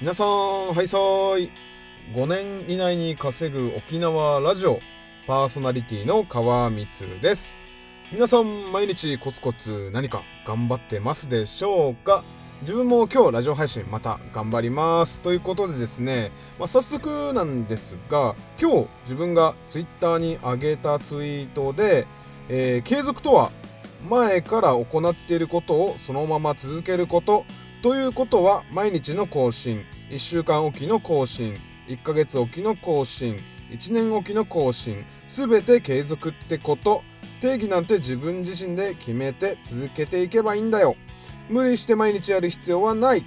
皆さん、はいさーい。5年以内に稼ぐ沖縄ラジオパーソナリティの川光です。皆さん、毎日コツコツ何か頑張ってますでしょうか？自分も今日ラジオ配信また頑張ります。ということでですね、まあ、早速なんですが、今日自分がツイッターに上げたツイートで、えー継続とは前から行っていることをそのまま続けることということは毎日の更新。1週間おきの更新。1ヶ月おきの更新。1年おきの更新。全て継続ってこと。定義なんて自分自身で決めて続けていけばいいんだよ。無理して毎日やる必要はない。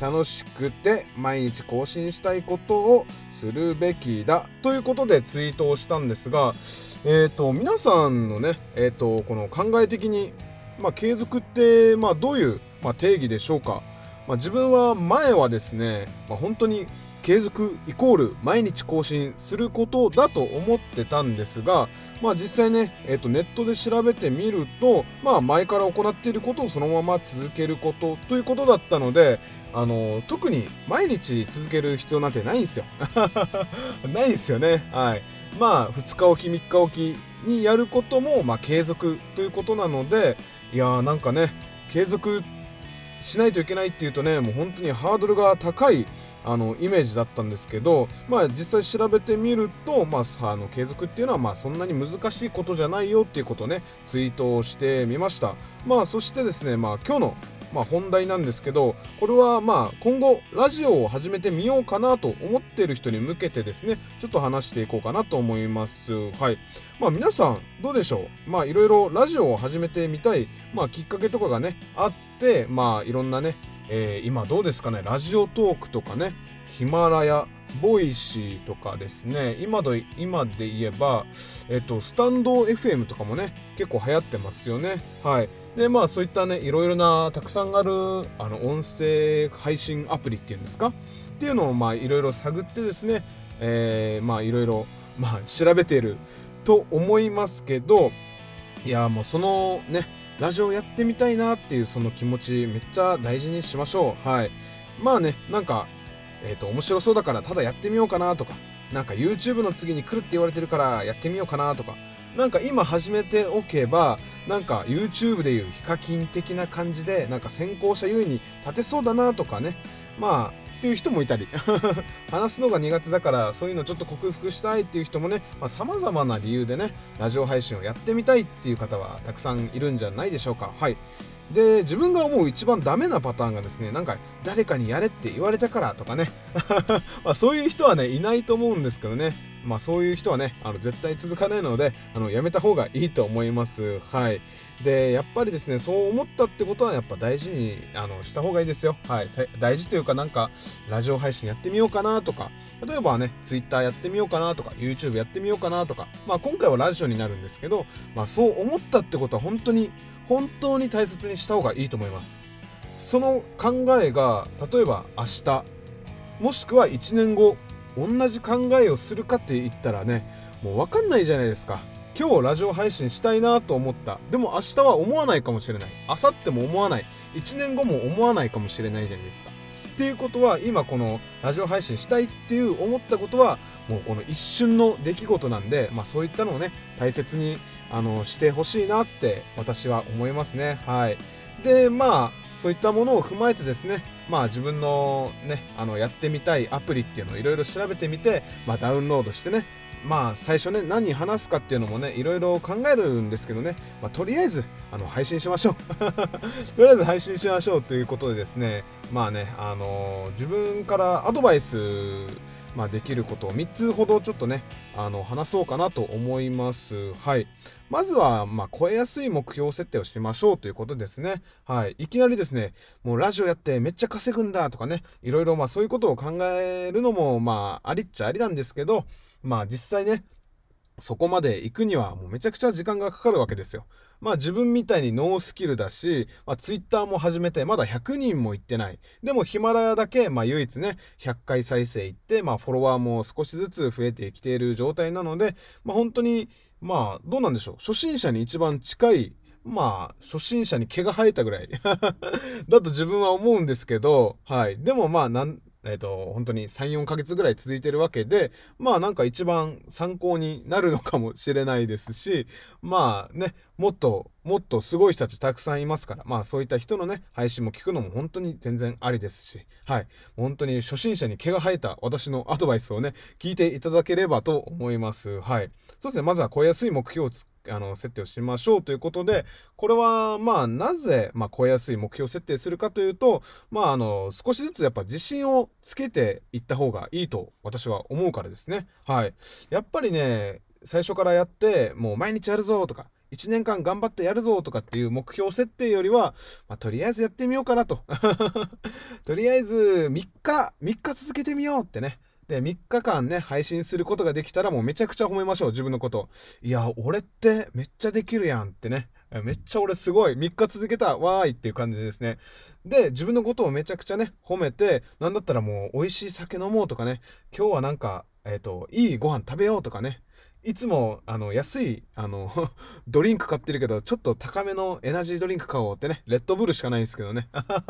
楽しくて毎日更新したいことをするべきだ。ということでツイートをしたんですがえー、と皆さんのね、えー、とこの考え的に、まあ、継続って、まあ、どういう、まあ、定義でしょうか、まあ、自分は前はですね、まあ、本当に継続イコール毎日更新することだと思ってたんですが、まあ、実際ね、えー、とネットで調べてみると、まあ、前から行っていることをそのまま続けることということだったのであの特に毎日続ける必要なんてないんですよ。ないんですよね。はい。まあ2日おき3日おきにやることも、まあ、継続ということなのでいやーなんかね継続ってしないといけないっていうとねもう本当にハードルが高いあのイメージだったんですけどまあ実際調べてみると、まあ、あの継続っていうのはまあそんなに難しいことじゃないよっていうことをねツイートをしてみました。まあそしてですねまあ今日のまあ、本題なんですけどこれはまあ今後ラジオを始めてみようかなと思っている人に向けてですねちょっと話していこうかなと思います。はい。まあ皆さんどうでしょう？まあいろいろラジオを始めてみたい、まあ、きっかけとかがねあってまあいろんなね、えー今どうですかね？ラジオトークとかねヒマラヤボイシーとかですね。今ど今で言えば、えっと、スタンド FM とかもね結構流行ってますよね。はい。でまあそういったねいろいろなたくさんあるあの音声配信アプリっていうんですか？っていうのをまあいろいろ探ってですね、えーまあいろいろまあ調べていると思いますけどいやもうそのねラジオやってみたいなっていうその気持ちめっちゃ大事にしましょう。はい。まあねなんかえっ、と面白そうだからただやってみようかなとかなんか YouTube の次に来るって言われてるからやってみようかなとかなんか今始めておけばなんか YouTube でいうヒカキン的な感じでなんか先行者優位に立てそうだなとかね。まあっていう人もいたり。話すのが苦手だからそういうのちょっと克服したいっていう人もねさまざ、まな理由でねラジオ配信をやってみたいっていう方はたくさんいるんじゃないでしょうか。はい。で自分が思う一番ダメなパターンがですねなんか誰かにやれって言われたからとかね。まあそういう人はねいないと思うんですけどね。まあそういう人はねあの絶対続かないのであのやめた方がいいと思います。はい。でやっぱりですねそう思ったってことはやっぱ大事にあのした方がいいですよ。はい。大事というかなんかラジオ配信やってみようかなとか。例えばね Twitter やってみようかなとか YouTube やってみようかなとか。まあ今回はラジオになるんですけどまあそう思ったってことは本当に本当に大切にした方がいいと思います。その考えが例えば明日もしくは1年後同じ考えをするかって言ったらねもう分かんないじゃないですか。今日ラジオ配信したいなと思った。でも明日は思わないかもしれない。明後日も思わない。1年後も思わないかもしれないじゃないですか。っていうことは今このラジオ配信したいっていう思ったことはもうこの一瞬の出来事なんで、まあ、そういったのをね大切にあのしてほしいなって私は思いますね。はい。でまあそういったものを踏まえてですねまあ自分のねあのやってみたいアプリっていうのをいろいろ調べてみて、まあ、ダウンロードしてねまあ最初ね何話すかっていうのもねいろいろ考えるんですけどね、まあ、とりあえずあの配信しましょう。とりあえず配信しましょうということでですね。まあねあの自分からアドバイスまあ、できることを3つほどちょっとねあの話そうかなと思います。はい。まずはまあ超えやすい目標設定をしましょうということですね。はい。いきなりですねもうラジオやってめっちゃ稼ぐんだとかねいろいろまあそういうことを考えるのもまあありっちゃありなんですけどまあ実際ねそこまで行くにはもうめちゃくちゃ時間がかかるわけですよ。まあ自分みたいにノースキルだし、まあ、Twitter も始めてまだ100人も行ってない。でもヒマラヤだけ、まあ唯一ね、100回再生行って、まあフォロワーも少しずつ増えてきている状態なので、まあ本当に、まあどうなんでしょう。初心者に一番近いまあ、初心者に毛が生えたぐらい だと自分は思うんですけど、はい。でもまあ、なん、えっ、ー、と、本当に3、4ヶ月ぐらい続いてるわけで、まあなんか一番参考になるのかもしれないですし、まあね、もっと、もっとすごい人たちたくさんいますから、まあそういった人のね、配信も聞くのも本当に全然ありですし、はい。本当に初心者に毛が生えた私のアドバイスをね、聞いていただければと思います。はい。そうですね、まずは超えやすい目標をあの設定をしましょうということでこれはまあなぜ、まあ、超えやすい目標設定するかというとまああの少しずつやっぱ自信をつけていった方がいいと私は思うからですね。はい。やっぱりね最初からやってもう毎日やるぞとか1年間頑張ってやるぞとかっていう目標設定よりは、まあ、とりあえずやってみようかなと。とりあえず3日3日続けてみようってね。で、3日間ね、配信することができたらもうめちゃくちゃ褒めましょう、自分のこと。いや、俺ってめっちゃできるやんってね。めっちゃ俺すごい。3日続けた。わーいっていう感じですね。で、自分のことをめちゃくちゃね、褒めて、なんだったらもう美味しい酒飲もうとかね、今日はなんか、えっ、ー、と、いいご飯食べようとかね。いつも、あの、安い、あの ドリンク買ってるけど、ちょっと高めのエナジードリンク買おうってね、レッドブルしかないんですけどね。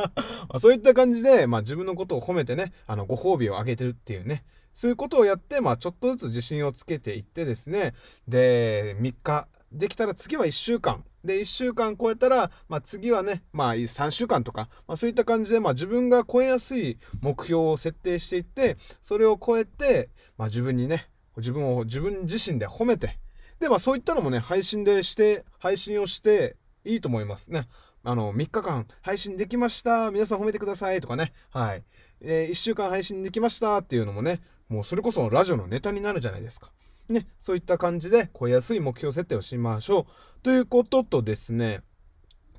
そういった感じで、まあ自分のことを褒めてね、あの、ご褒美をあげてるっていうね、そういうことをやって、まあちょっとずつ自信をつけていってですね、で、3日、できたら次は1週間。で、1週間超えたら、まあ、次はね、まあ、3週間とか、まあ、そういった感じで、まあ、自分が超えやすい目標を設定していって、それを超えて、まあ、自分にね、自分を自分自身で褒めて、で、まあそういったのもね、配信でして、配信をしていいと思いますね。あの、3日間配信できました。皆さん褒めてくださいとかね。はい。えー、1週間配信できましたっていうのもね、もうそれこそラジオのネタになるじゃないですか。ね、そういった感じで超えやすい目標設定をしましょう。ということとですね、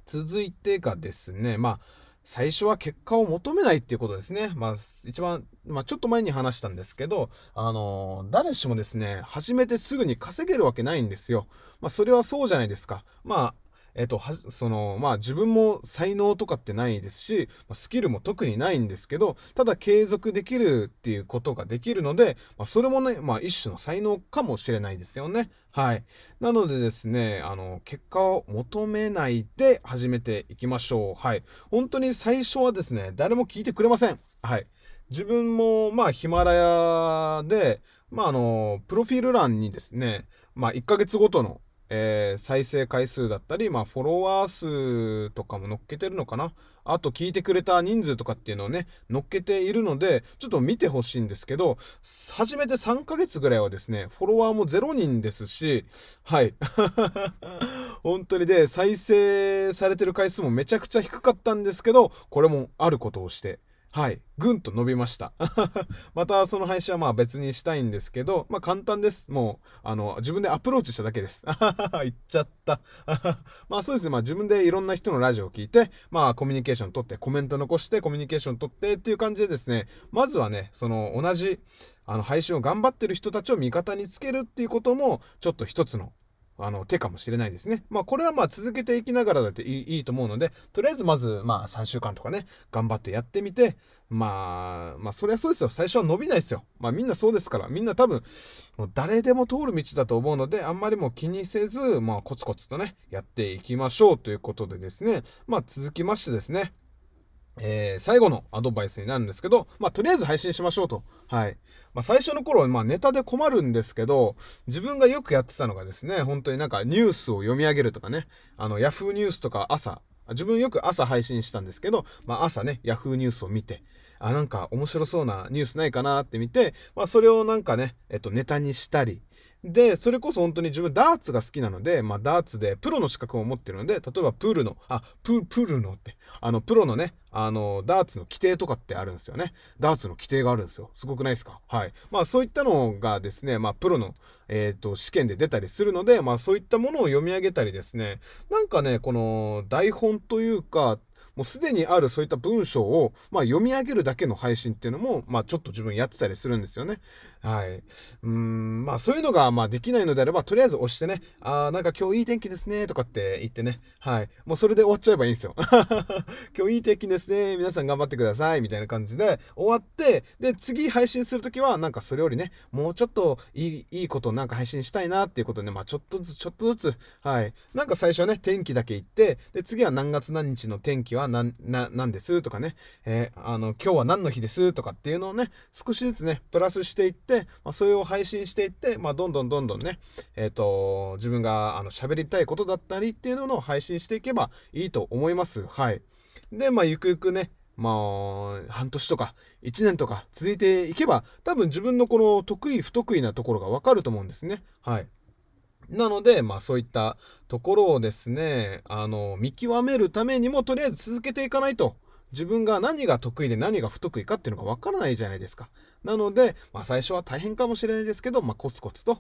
続いてがですね、まあ、最初は結果を求めないっていうことですね。まあ、一番、まあ、ちょっと前に話したんですけど、あのー、誰しもですね、始めてすぐに稼げるわけないんですよ。まあ、それはそうじゃないですか。ま、えっ、と、その、まあ自分も才能とかってないですし、スキルも特にないんですけど、ただ継続できるっていうことができるので、まあ、それもね、まあ一種の才能かもしれないですよね。はい。なのでですね、あの、結果を求めないで始めていきましょう。はい。本当に最初はですね、誰も聞いてくれません。はい。自分も、まあ、ヒマラヤで、まあ、あの、プロフィール欄にですね、まあ、1ヶ月ごとのえー、再生回数だったり、まあ、フォロワー数とかも載っけてるのかなあと聞いてくれた人数とかっていうのをね、載っけているので、ちょっと見てほしいんですけど、初めて3ヶ月ぐらいはですね、フォロワーも0人ですし、はい。本当にで、再生されてる回数もめちゃくちゃ低かったんですけど、これもあることをして、はい。ぐんと伸びました。またその配信はまあ別にしたいんですけど、まあ簡単です。もう、あの、自分でアプローチしただけです。言っちゃった。まあそうですね。まあ自分でいろんな人のラジオを聞いて、まあコミュニケーション取って、コメント残してコミュニケーション取ってっていう感じでですね、まずはね、その同じ、あの配信を頑張ってる人たちを味方につけるっていうことも、ちょっと一つのあの手かもしれないですね。まあこれはまあ続けていきながらだっていいと思うので、とりあえずまずまあ3週間とかね、頑張ってやってみて、まあ、まあそりゃそうですよ。最初は伸びないですよ。まあみんなそうですから、みんな多分、もう誰でも通る道だと思うので、あんまりもう気にせず、まあコツコツとね、やっていきましょうということでですね、まあ続きましてですね、えー、最後のアドバイスになるんですけど、まあ、とりあえず配信しましょうと。はい。まあ、最初の頃、まあ、ネタで困るんですけど、自分がよくやってたのがですね、本当になんかニュースを読み上げるとかね、あの、ヤフーニュースとか朝、自分よく朝配信したんですけど、まあ、朝ね、ヤフーニュースを見て、あ、なんか面白そうなニュースないかなって見て、まあ、それをなんかね、えっと、ネタにしたり、で、それこそ本当に自分ダーツが好きなので、まあダーツでプロの資格を持ってるので、例えばプールの、あ、プ、プールのって、あの、プロのね、あの、ダーツの規定とかってあるんですよね。ダーツの規定があるんですよ。すごくないですか？はい。まあそういったのがですね、まあプロの、えっ、ー、と、試験で出たりするので、まあそういったものを読み上げたりですね、なんかね、この台本というか、もうすでにあるそういった文章を、まあ、読み上げるだけの配信っていうのも、まあ、ちょっと自分やってたりするんですよね。はい。うん、まあ、そういうのが、まあ、できないのであれば、とりあえず押してね、あー、なんか今日いい天気ですね、とかって言ってね、はい。もうそれで終わっちゃえばいいんですよ。今日いい天気ですね、皆さん頑張ってください、みたいな感じで終わって、で、次配信するときは、なんかそれよりね、もうちょっといい、いいことなんか配信したいなっていうことで、まあ、ちょっとずつ、ちょっとずつ、はい。なんか最初はね、天気だけ言って、で、次は何月何日の天気はは何何ですとかね、えー、あの、今日は何の日ですとかっていうのをね、少しずつね、プラスしていって、まあ、それを配信していって、まあ、どんどんどんどんね、えっ、ー、と、自分があの喋りたいことだったりっていうのを配信していけばいいと思います。はい。で、まあ、ゆくゆくね、まあ、半年とか1年とか続いていけば、多分自分のこの得意不得意なところがわかると思うんですね。はい。なので、まあそういったところをですね、あの、見極めるためにもとりあえず続けていかないと、自分が何が得意で何が不得意かっていうのがわからないじゃないですか。なので、まあ最初は大変かもしれないですけど、まあコツコツと、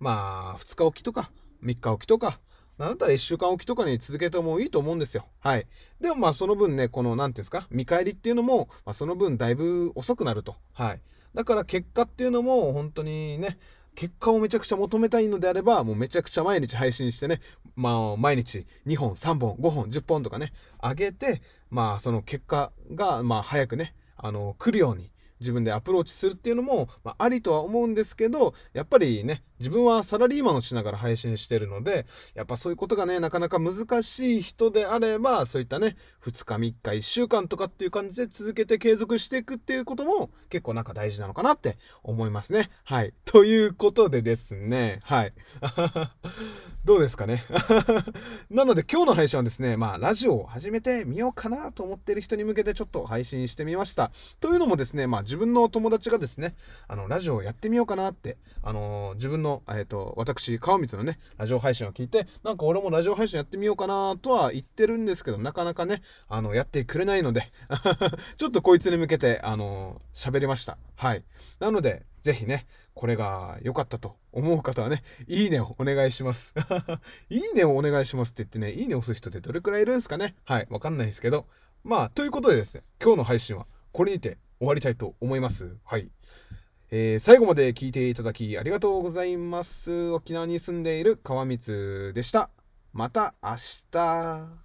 まあ2日おきとか3日おきとか、なんだったら1週間おきとかに続けてもいいと思うんですよ。はい。でもまあその分ね、この何て言うんですか、見返りっていうのも、まあ、その分だいぶ遅くなると。はい。だから結果っていうのも本当にね、結果をめちゃくちゃ求めたいのであれば、もうめちゃくちゃ毎日配信してね、まあ、毎日2本、3本、5本、10本とかね、上げて、まあ、その結果が、まあ、早くね、あの、来るように、自分でアプローチするっていうのも、まあ、ありとは思うんですけど、やっぱりね、自分はサラリーマンをしながら配信してるので、やっぱそういうことがね、なかなか難しい人であれば、そういったね、2日、3日、1週間とかっていう感じで続けて継続していくっていうことも結構なんか大事なのかなって思いますね。はい。ということでですね、はい。どうですかね。なので今日の配信はですね、まあラジオを始めてみようかなと思ってる人に向けてちょっと配信してみました。というのもですね、まあ自分の友達がですね、あの、ラジオをやってみようかなって、あの、自分の、のえ、ー、と、私、川光のね、ラジオ配信を聞いて、なんか俺もラジオ配信やってみようかなとは言ってるんですけど、なかなかね、あの、やってくれないので ちょっとこいつに向けて、あの、喋りました。はい。なので、ぜひね、これが良かったと思う方はね、いいねをお願いします。いいねをお願いしますって言ってね、いいねを押す人ってどれくらいいるんですかねはい、わかんないですけど。まあ、ということでですね、今日の配信はこれにて終わりたいと思います。はい。えー、最後まで聞いていただきありがとうございます。沖縄に住んでいる川光でした。また明日。